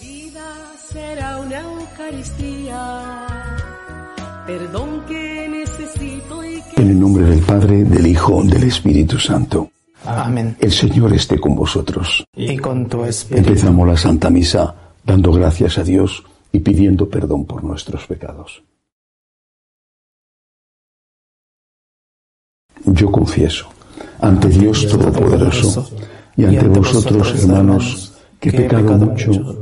vida será una Eucaristía. Perdón que necesito y que En el nombre del Padre, del Hijo, del Espíritu Santo. Amén. El Señor esté con vosotros. Y con tu espíritu. Empezamos la Santa Misa dando gracias a Dios y pidiendo perdón por nuestros pecados. Yo confieso ante Dios Todopoderoso y ante vosotros, hermanos, que he pecado mucho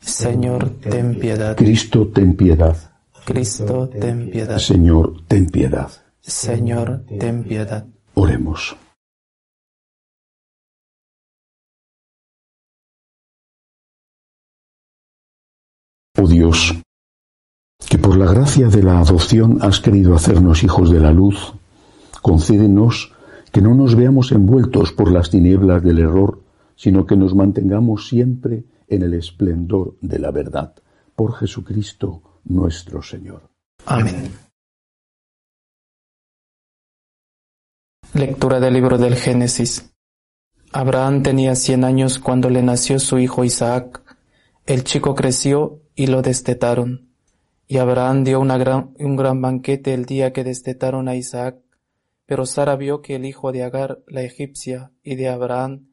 Señor, ten piedad. Cristo, ten piedad. Cristo, ten piedad. Señor, ten piedad. Señor, ten piedad. Oremos. Oh Dios, que por la gracia de la adopción has querido hacernos hijos de la luz, concédenos que no nos veamos envueltos por las tinieblas del error, sino que nos mantengamos siempre en el esplendor de la verdad. Por Jesucristo nuestro Señor. Amén. Lectura del libro del Génesis. Abraham tenía cien años cuando le nació su hijo Isaac. El chico creció y lo destetaron. Y Abraham dio una gran, un gran banquete el día que destetaron a Isaac. Pero Sara vio que el hijo de Agar, la egipcia, y de Abraham,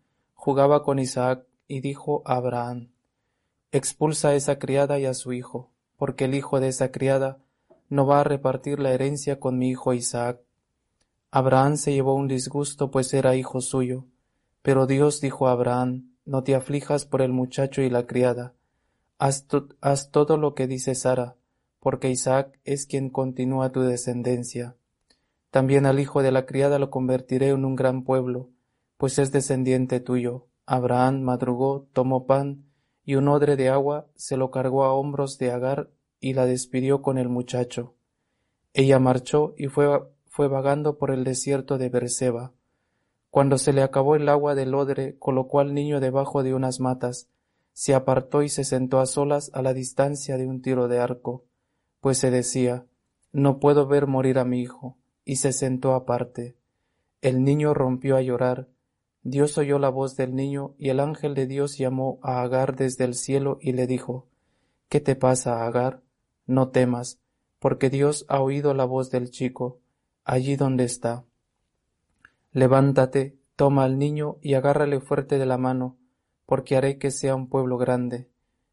jugaba con Isaac, y dijo a Abraham, Expulsa a esa criada y a su hijo, porque el hijo de esa criada no va a repartir la herencia con mi hijo Isaac. Abraham se llevó un disgusto, pues era hijo suyo. Pero Dios dijo a Abraham, No te aflijas por el muchacho y la criada. Haz todo lo que dice Sara, porque Isaac es quien continúa tu descendencia. También al hijo de la criada lo convertiré en un gran pueblo, pues es descendiente tuyo. Abraham madrugó, tomó pan y un odre de agua, se lo cargó a hombros de Agar y la despidió con el muchacho. Ella marchó y fue, fue vagando por el desierto de Berseba. Cuando se le acabó el agua del odre, colocó al niño debajo de unas matas, se apartó y se sentó a solas a la distancia de un tiro de arco, pues se decía, no puedo ver morir a mi hijo, y se sentó aparte. El niño rompió a llorar. Dios oyó la voz del niño, y el ángel de Dios llamó a Agar desde el cielo y le dijo, ¿Qué te pasa, Agar? No temas, porque Dios ha oído la voz del chico, allí donde está. Levántate, toma al niño y agárrale fuerte de la mano, porque haré que sea un pueblo grande.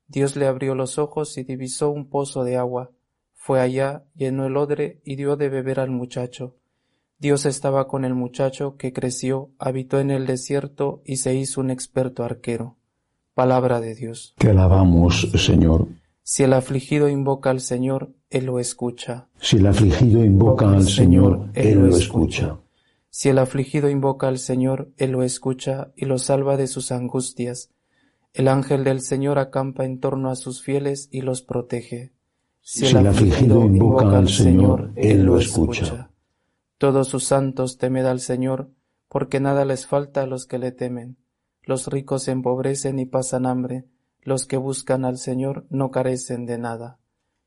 Dios le abrió los ojos y divisó un pozo de agua. Fue allá, llenó el odre y dio de beber al muchacho. Dios estaba con el muchacho que creció, habitó en el desierto y se hizo un experto arquero. Palabra de Dios. Te alabamos, Señor. Si el afligido invoca al Señor, Él lo escucha. Si el afligido invoca al Señor, Él lo escucha. Si el afligido invoca al Señor, Él lo escucha y lo salva de sus angustias. El ángel del Señor acampa en torno a sus fieles y los protege. Si el afligido invoca al Señor, Él lo escucha. Todos sus santos temed al Señor, porque nada les falta a los que le temen. Los ricos se empobrecen y pasan hambre, los que buscan al Señor no carecen de nada.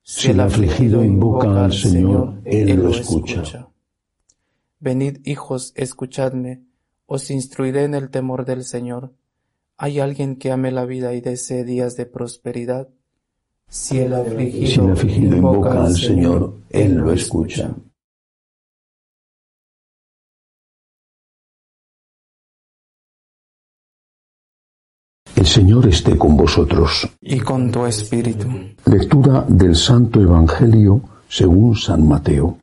Si el afligido invoca al Señor, Él lo escucha. Venid, hijos, escuchadme, os instruiré en el temor del Señor. ¿Hay alguien que ame la vida y desee días de prosperidad? Si el afligido, Si el afligido invoca al Señor, Él lo escucha. El Señor esté con vosotros. y con tu espíritu. Lectura del Santo Evangelio según San Mateo.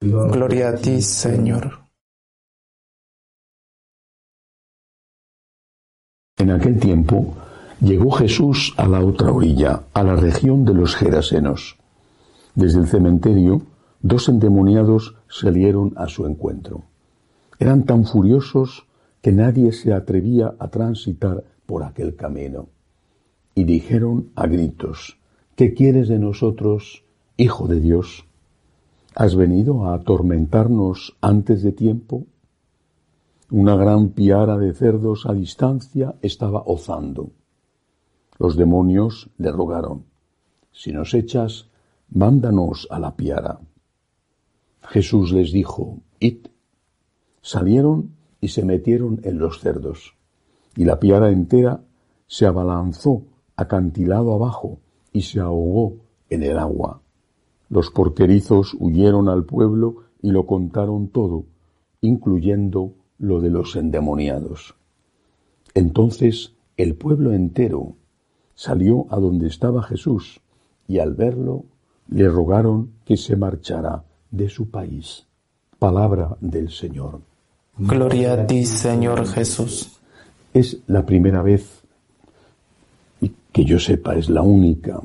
Gloria a ti, Señor. En aquel tiempo llegó Jesús a la otra orilla, a la región de los Gerasenos. Desde el cementerio, dos endemoniados salieron a su encuentro. Eran tan furiosos que nadie se atrevía a transitar por aquel camino. y dijeron a gritos, ¿qué quieres de nosotros, Hijo de Dios? ¿Has venido a atormentarnos antes de tiempo? Una gran piara de cerdos a distancia estaba ozando. Los demonios le rogaron, si nos echas, mándanos a la piara. Jesús les dijo, id. Salieron y se metieron en los cerdos, y la piara entera se abalanzó acantilado abajo y se ahogó en el agua. Los porquerizos huyeron al pueblo y lo contaron todo, incluyendo lo de los endemoniados. Entonces el pueblo entero salió a donde estaba Jesús y al verlo le rogaron que se marchara de su país. Palabra del Señor. Gloria a ti, Señor Jesús. Es la primera vez, y que yo sepa, es la única,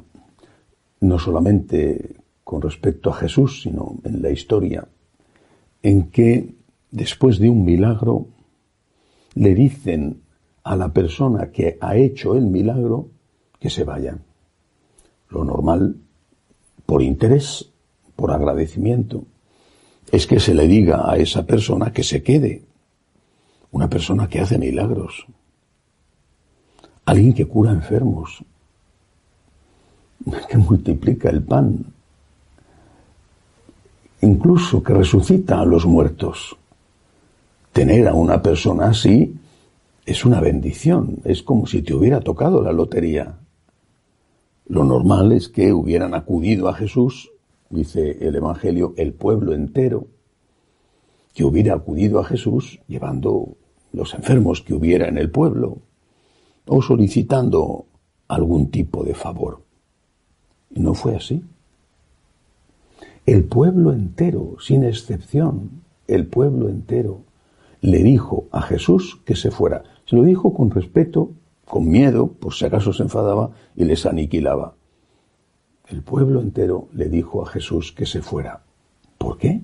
no solamente con respecto a Jesús, sino en la historia, en que después de un milagro le dicen a la persona que ha hecho el milagro que se vaya. Lo normal, por interés, por agradecimiento, es que se le diga a esa persona que se quede. Una persona que hace milagros. Alguien que cura enfermos. Que multiplica el pan. Incluso que resucita a los muertos. Tener a una persona así es una bendición. Es como si te hubiera tocado la lotería. Lo normal es que hubieran acudido a Jesús dice el Evangelio, el pueblo entero que hubiera acudido a Jesús llevando los enfermos que hubiera en el pueblo o solicitando algún tipo de favor. Y no fue así. El pueblo entero, sin excepción, el pueblo entero, le dijo a Jesús que se fuera. Se lo dijo con respeto, con miedo, por si acaso se enfadaba y les aniquilaba. El pueblo entero le dijo a Jesús que se fuera. ¿Por qué?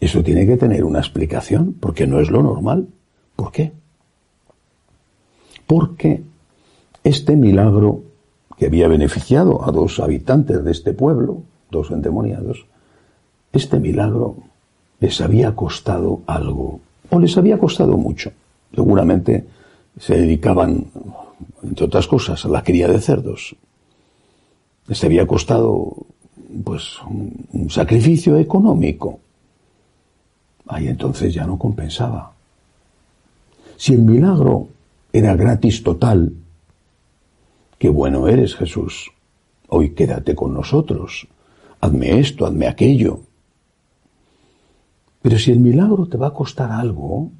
Eso tiene que tener una explicación, porque no es lo normal. ¿Por qué? Porque este milagro que había beneficiado a dos habitantes de este pueblo, dos endemoniados, este milagro les había costado algo, o les había costado mucho. Seguramente se dedicaban, entre otras cosas, a la cría de cerdos, les había costado pues un sacrificio económico. Ahí entonces ya no compensaba. Si el milagro era gratis total, qué bueno eres Jesús. Hoy quédate con nosotros. Hazme esto, hazme aquello. Pero si el milagro te va a costar algo,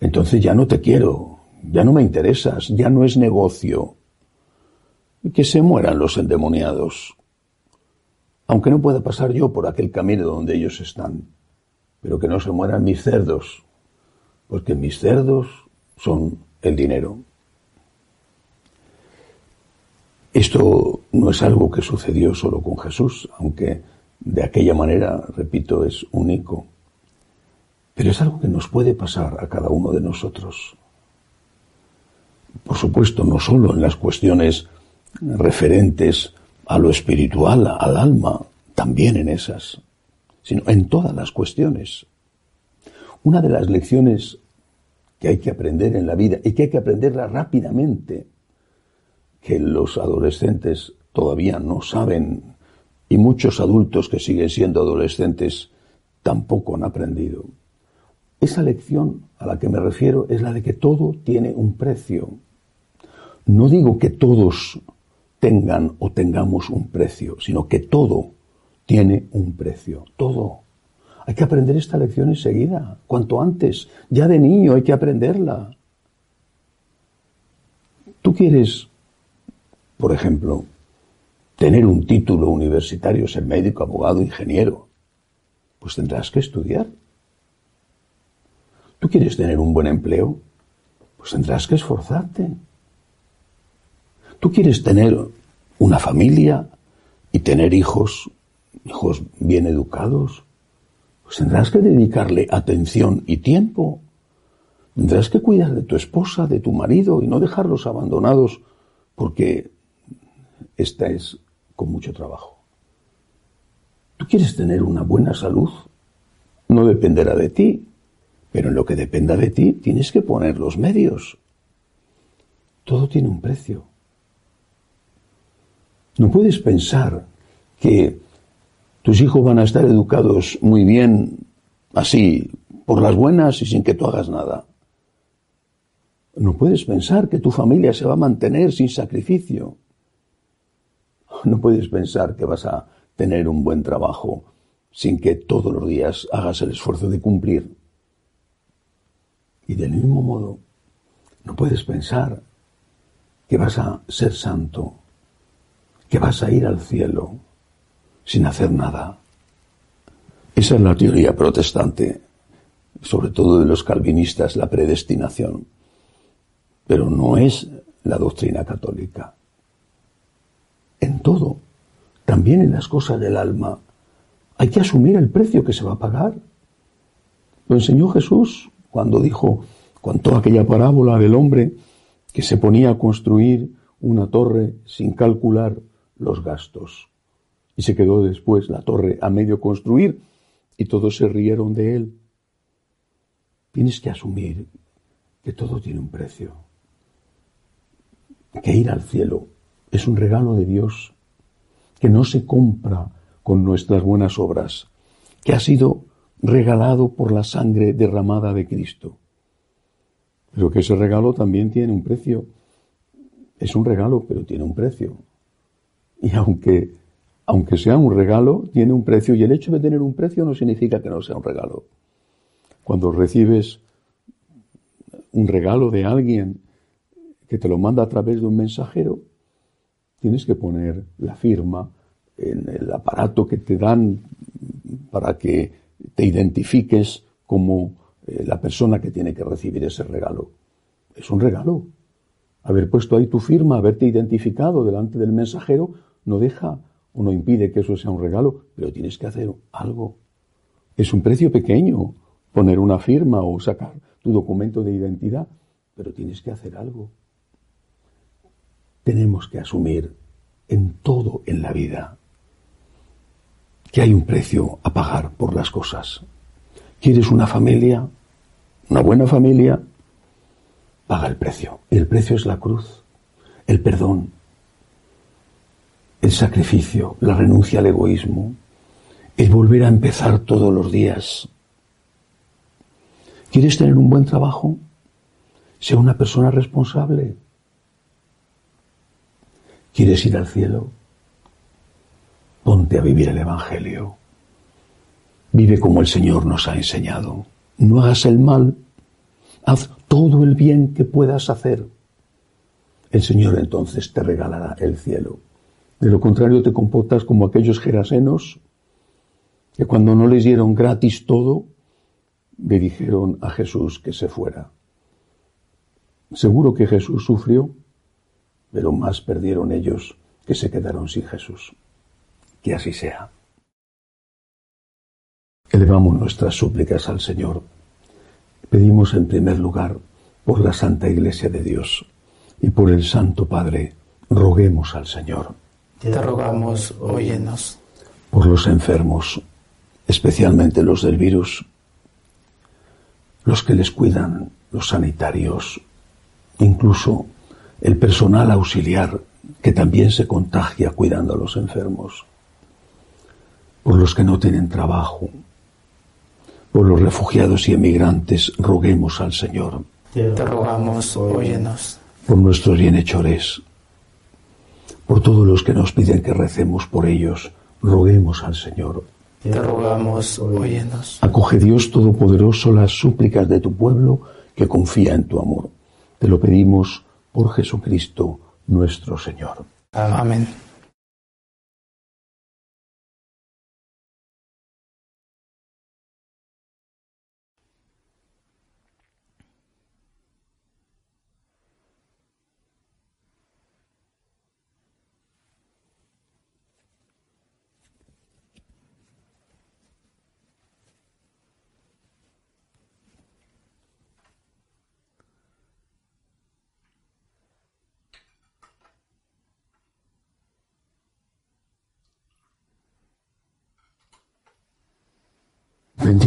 entonces ya no te quiero, ya no me interesas, ya no es negocio y que se mueran los endemoniados. Aunque no pueda pasar yo por aquel camino donde ellos están, pero que no se mueran mis cerdos, porque mis cerdos son el dinero. Esto no es algo que sucedió solo con Jesús, aunque de aquella manera, repito, es único. Pero es algo que nos puede pasar a cada uno de nosotros. Por supuesto, no solo en las cuestiones referentes a lo espiritual, al alma, también en esas, sino en todas las cuestiones. Una de las lecciones que hay que aprender en la vida y que hay que aprenderla rápidamente, que los adolescentes todavía no saben y muchos adultos que siguen siendo adolescentes tampoco han aprendido. Esa lección a la que me refiero es la de que todo tiene un precio. No digo que todos tengan o tengamos un precio, sino que todo tiene un precio, todo. Hay que aprender esta lección enseguida, cuanto antes, ya de niño hay que aprenderla. Tú quieres, por ejemplo, tener un título universitario, ser médico, abogado, ingeniero, pues tendrás que estudiar. Tú quieres tener un buen empleo, pues tendrás que esforzarte. Tú quieres tener una familia y tener hijos, hijos bien educados, pues tendrás que dedicarle atención y tiempo. Tendrás que cuidar de tu esposa, de tu marido y no dejarlos abandonados porque esta es con mucho trabajo. Tú quieres tener una buena salud, no dependerá de ti, pero en lo que dependa de ti tienes que poner los medios. Todo tiene un precio. No puedes pensar que tus hijos van a estar educados muy bien así, por las buenas y sin que tú hagas nada. No puedes pensar que tu familia se va a mantener sin sacrificio. No puedes pensar que vas a tener un buen trabajo sin que todos los días hagas el esfuerzo de cumplir. Y del mismo modo, no puedes pensar que vas a ser santo, que vas a ir al cielo sin hacer nada. Esa es la teoría protestante, sobre todo de los calvinistas, la predestinación. Pero no es la doctrina católica. En todo, también en las cosas del alma, hay que asumir el precio que se va a pagar. Lo enseñó Jesús cuando dijo, contó aquella parábola del hombre que se ponía a construir una torre sin calcular los gastos. Y se quedó después la torre a medio construir y todos se rieron de él. Tienes que asumir que todo tiene un precio, que ir al cielo es un regalo de Dios, que no se compra con nuestras buenas obras, que ha sido regalado por la sangre derramada de Cristo. Pero que ese regalo también tiene un precio. Es un regalo, pero tiene un precio. Y aunque, aunque sea un regalo, tiene un precio. Y el hecho de tener un precio no significa que no sea un regalo. Cuando recibes un regalo de alguien que te lo manda a través de un mensajero, tienes que poner la firma en el aparato que te dan para que te identifiques como eh, la persona que tiene que recibir ese regalo. Es un regalo. Haber puesto ahí tu firma, haberte identificado delante del mensajero, no deja o no impide que eso sea un regalo, pero tienes que hacer algo. Es un precio pequeño poner una firma o sacar tu documento de identidad, pero tienes que hacer algo. Tenemos que asumir en todo en la vida que hay un precio a pagar por las cosas. ¿Quieres una familia? ¿Una buena familia? Paga el precio. El precio es la cruz, el perdón, el sacrificio, la renuncia al egoísmo, el volver a empezar todos los días. ¿Quieres tener un buen trabajo? Sea una persona responsable. ¿Quieres ir al cielo? Ponte a vivir el Evangelio. Vive como el Señor nos ha enseñado. No hagas el mal, haz todo el bien que puedas hacer. El Señor entonces te regalará el cielo. De lo contrario te comportas como aquellos gerasenos que cuando no les dieron gratis todo, le dijeron a Jesús que se fuera. Seguro que Jesús sufrió, pero más perdieron ellos que se quedaron sin Jesús. Que así sea. Elevamos nuestras súplicas al Señor. Pedimos en primer lugar por la Santa Iglesia de Dios y por el Santo Padre, roguemos al Señor. Te rogamos, óyenos. Por los enfermos, especialmente los del virus, los que les cuidan, los sanitarios, incluso el personal auxiliar que también se contagia cuidando a los enfermos, por los que no tienen trabajo, por los refugiados y emigrantes, roguemos al Señor. Te rogamos, óyenos. Por nuestros bienhechores, por todos los que nos piden que recemos por ellos, roguemos al Señor. Te rogamos, óyenos. Acoge Dios Todopoderoso las súplicas de tu pueblo que confía en tu amor. Te lo pedimos por Jesucristo nuestro Señor. Amén.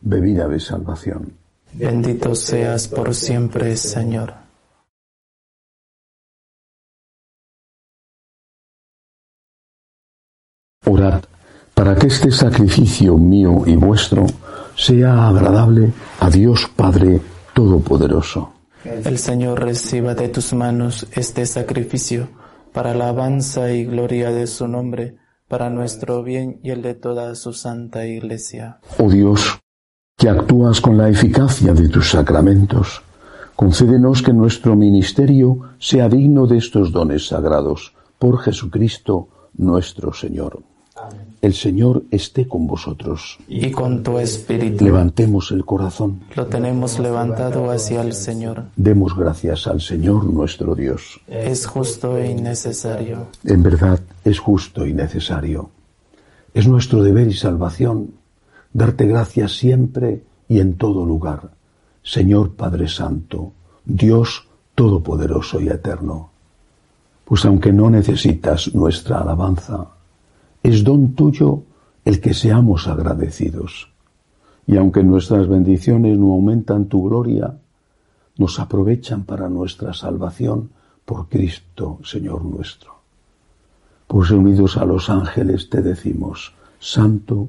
bebida de salvación. Bendito seas por siempre, Señor. Orad para que este sacrificio mío y vuestro sea agradable a Dios Padre Todopoderoso. El Señor reciba de tus manos este sacrificio para la alabanza y gloria de su nombre, para nuestro bien y el de toda su santa iglesia. Oh Dios, que actúas con la eficacia de tus sacramentos, concédenos que nuestro ministerio sea digno de estos dones sagrados, por Jesucristo nuestro Señor. El Señor esté con vosotros. Y con tu espíritu. Levantemos el corazón. Lo tenemos levantado hacia el Señor. Demos gracias al Señor nuestro Dios. Es justo y necesario. En verdad es justo y necesario. Es nuestro deber y salvación darte gracias siempre y en todo lugar, Señor Padre Santo, Dios Todopoderoso y Eterno. Pues aunque no necesitas nuestra alabanza, es don tuyo el que seamos agradecidos. Y aunque nuestras bendiciones no aumentan tu gloria, nos aprovechan para nuestra salvación por Cristo, Señor nuestro. Pues unidos a los ángeles te decimos, Santo,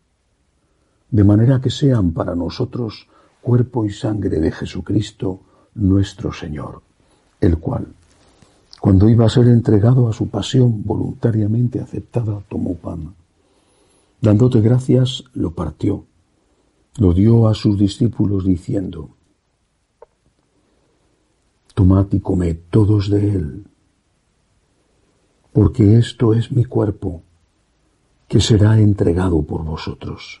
de manera que sean para nosotros cuerpo y sangre de Jesucristo, nuestro Señor, el cual, cuando iba a ser entregado a su pasión voluntariamente aceptada, tomó pan Dándote gracias, lo partió, lo dio a sus discípulos diciendo, Tomad y comed todos de él, porque esto es mi cuerpo, que será entregado por vosotros.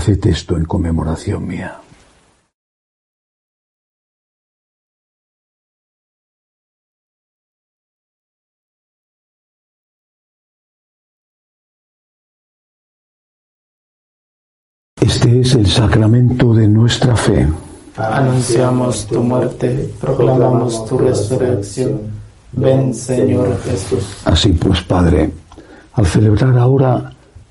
Haced esto en conmemoración mía. Este es el sacramento de nuestra fe. Anunciamos tu muerte, proclamamos tu resurrección. Ven, Señor Jesús. Así pues, Padre, al celebrar ahora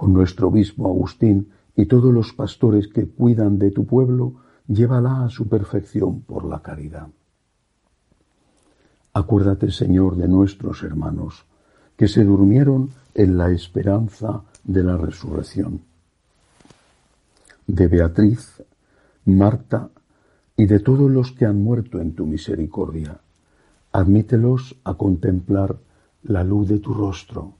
con nuestro obispo Agustín y todos los pastores que cuidan de tu pueblo, llévala a su perfección por la caridad. Acuérdate, Señor, de nuestros hermanos, que se durmieron en la esperanza de la resurrección. De Beatriz, Marta, y de todos los que han muerto en tu misericordia. Admítelos a contemplar la luz de tu rostro.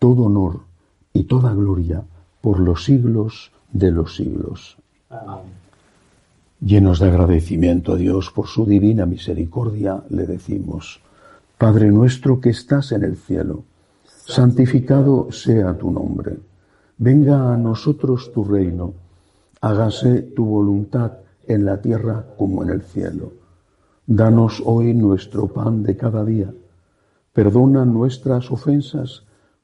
todo honor y toda gloria por los siglos de los siglos. Llenos de agradecimiento a Dios por su divina misericordia, le decimos, Padre nuestro que estás en el cielo, santificado sea tu nombre, venga a nosotros tu reino, hágase tu voluntad en la tierra como en el cielo. Danos hoy nuestro pan de cada día Perdona nuestras ofensas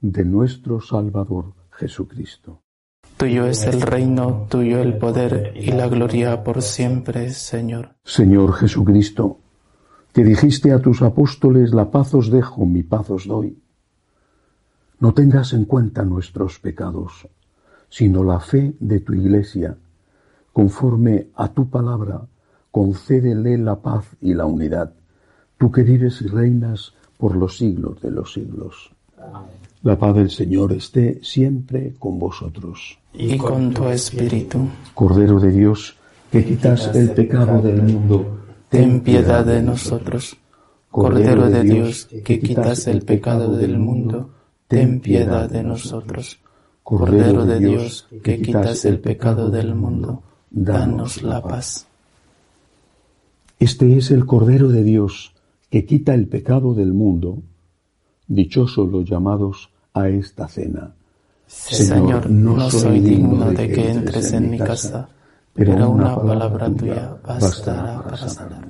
de nuestro Salvador Jesucristo. Tuyo es el reino, tuyo el poder y la gloria por siempre, Señor. Señor Jesucristo, que dijiste a tus apóstoles, la paz os dejo, mi paz os doy. No tengas en cuenta nuestros pecados, sino la fe de tu Iglesia. Conforme a tu palabra, concédele la paz y la unidad tú que vives y reinas por los siglos de los siglos. La paz del Señor esté siempre con vosotros. Y con tu espíritu. Cordero de Dios, que quitas el pecado del mundo, ten piedad de nosotros. Cordero de Dios, que quitas el pecado del mundo, ten piedad de nosotros. Cordero de Dios, que quitas el pecado del mundo, danos la paz. Este es el Cordero de Dios, que quita el pecado del mundo, dichosos los llamados a esta cena. Señor, no soy digno de que entres en mi casa, pero una palabra tuya bastará para sanarme.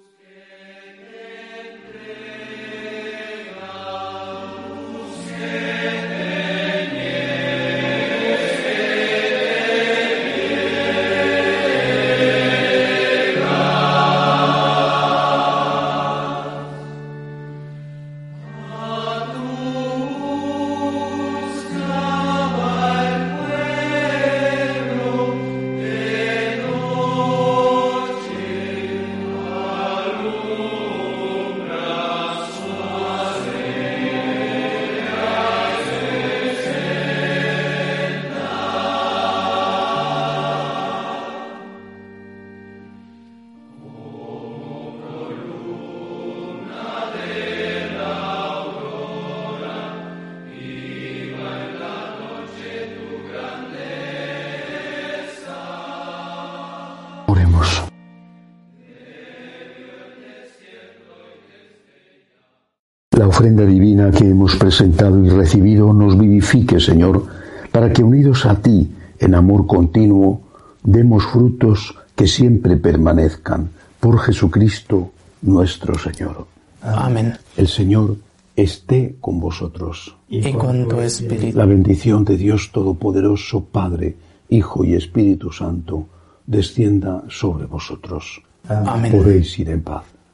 La ofrenda divina que hemos presentado y recibido nos vivifique, Señor, para que unidos a ti en amor continuo, demos frutos que siempre permanezcan. Por Jesucristo nuestro Señor. Amén. El Señor esté con vosotros. Y con tu espíritu. La bendición de Dios Todopoderoso, Padre, Hijo y Espíritu Santo, descienda sobre vosotros. Amén. Podéis ir en paz.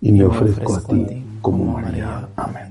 y me ofrezco a ti como María. Amén.